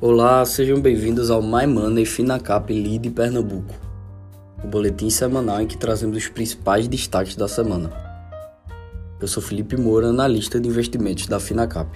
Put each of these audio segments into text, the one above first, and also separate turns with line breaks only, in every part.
Olá, sejam bem-vindos ao My Money Finacap Lead Pernambuco, o boletim semanal em que trazemos os principais destaques da semana. Eu sou Felipe Moura, analista de investimentos da Finacap.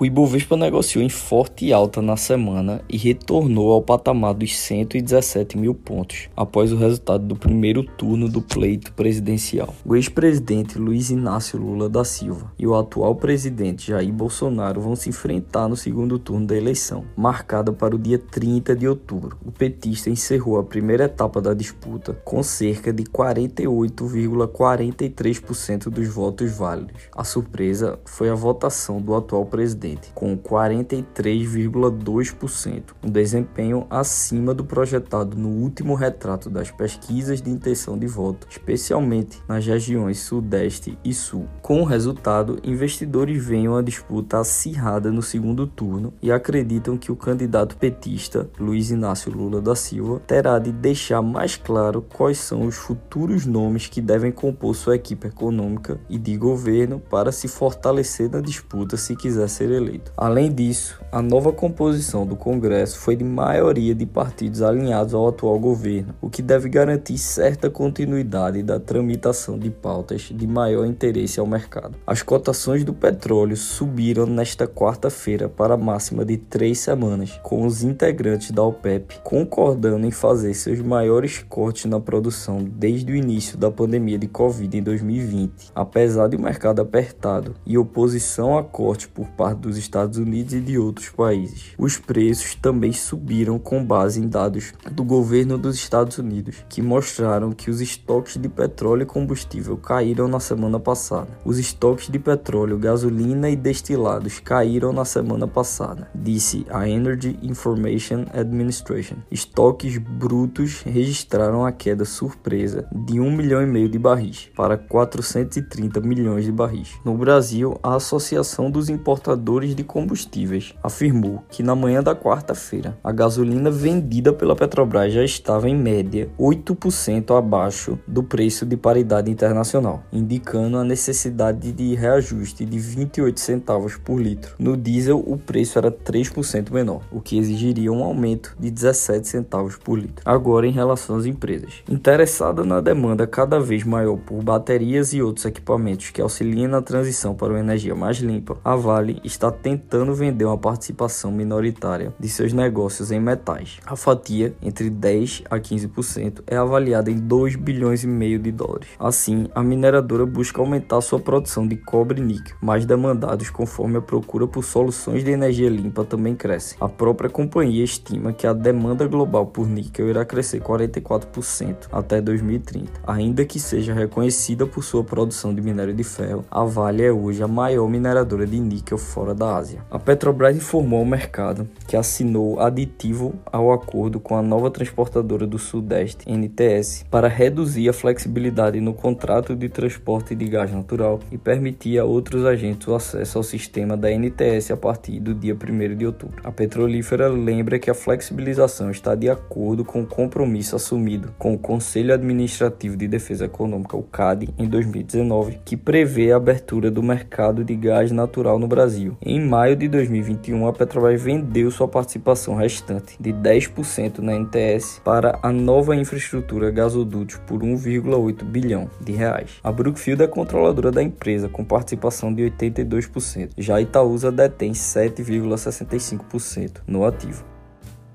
O Ibovespa negociou em forte alta na semana e retornou ao patamar dos 117 mil pontos, após o resultado do primeiro turno do pleito presidencial. O ex-presidente Luiz Inácio Lula da Silva e o atual presidente Jair Bolsonaro vão se enfrentar no segundo turno da eleição, marcada para o dia 30 de outubro. O petista encerrou a primeira etapa da disputa com cerca de 48,43% dos votos válidos. A surpresa foi a votação do atual presidente com 43,2%, um desempenho acima do projetado no último retrato das pesquisas de intenção de voto, especialmente nas regiões Sudeste e Sul. Com o resultado, investidores veem uma disputa acirrada no segundo turno e acreditam que o candidato petista, Luiz Inácio Lula da Silva, terá de deixar mais claro quais são os futuros nomes que devem compor sua equipe econômica e de governo para se fortalecer na disputa se quiser ser eleito. Além disso, a nova composição do Congresso foi de maioria de partidos alinhados ao atual governo, o que deve garantir certa continuidade da tramitação de pautas de maior interesse ao mercado. As cotações do petróleo subiram nesta quarta-feira para a máxima de três semanas, com os integrantes da OPEP concordando em fazer seus maiores cortes na produção desde o início da pandemia de Covid em 2020. Apesar de o mercado apertado e oposição a cortes por parte dos Estados Unidos e de outros países. Os preços também subiram com base em dados do governo dos Estados Unidos, que mostraram que os estoques de petróleo e combustível caíram na semana passada. Os estoques de petróleo, gasolina e destilados caíram na semana passada, disse a Energy Information Administration. Estoques brutos registraram a queda surpresa de 1 milhão e meio de barris para 430 milhões de barris. No Brasil, a Associação dos Importadores de combustíveis afirmou que na manhã da quarta-feira a gasolina vendida pela Petrobras já estava em média 8% abaixo do preço de paridade internacional, indicando a necessidade de reajuste de 28 centavos por litro. No diesel, o preço era 3% menor, o que exigiria um aumento de 17 centavos por litro. Agora, em relação às empresas, interessada na demanda cada vez maior por baterias e outros equipamentos que auxiliem na transição para uma energia mais limpa, a Vale está tentando vender uma participação minoritária de seus negócios em metais. A fatia, entre 10 a 15%, é avaliada em 2 bilhões e meio de dólares. Assim, a mineradora busca aumentar sua produção de cobre e níquel, mais demandados conforme a procura por soluções de energia limpa também cresce. A própria companhia estima que a demanda global por níquel irá crescer 44% até 2030. Ainda que seja reconhecida por sua produção de minério de ferro, a Vale é hoje a maior mineradora de níquel fora da Ásia. A Petrobras informou ao mercado que assinou aditivo ao acordo com a nova transportadora do Sudeste, NTS, para reduzir a flexibilidade no contrato de transporte de gás natural e permitir a outros agentes o acesso ao sistema da NTS a partir do dia 1 de outubro. A petrolífera lembra que a flexibilização está de acordo com o compromisso assumido com o Conselho Administrativo de Defesa Econômica, o CAD, em 2019, que prevê a abertura do mercado de gás natural no Brasil em maio de 2021, a Petrobras vendeu sua participação restante de 10% na NTS para a nova infraestrutura gasodutos por 1,8 bilhão de reais. A Brookfield é controladora da empresa com participação de 82%. Já a Itaúsa detém 7,65% no ativo.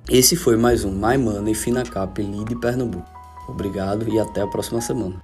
Esse foi mais um My Money Finacap Lead Pernambuco. Obrigado e até a próxima semana.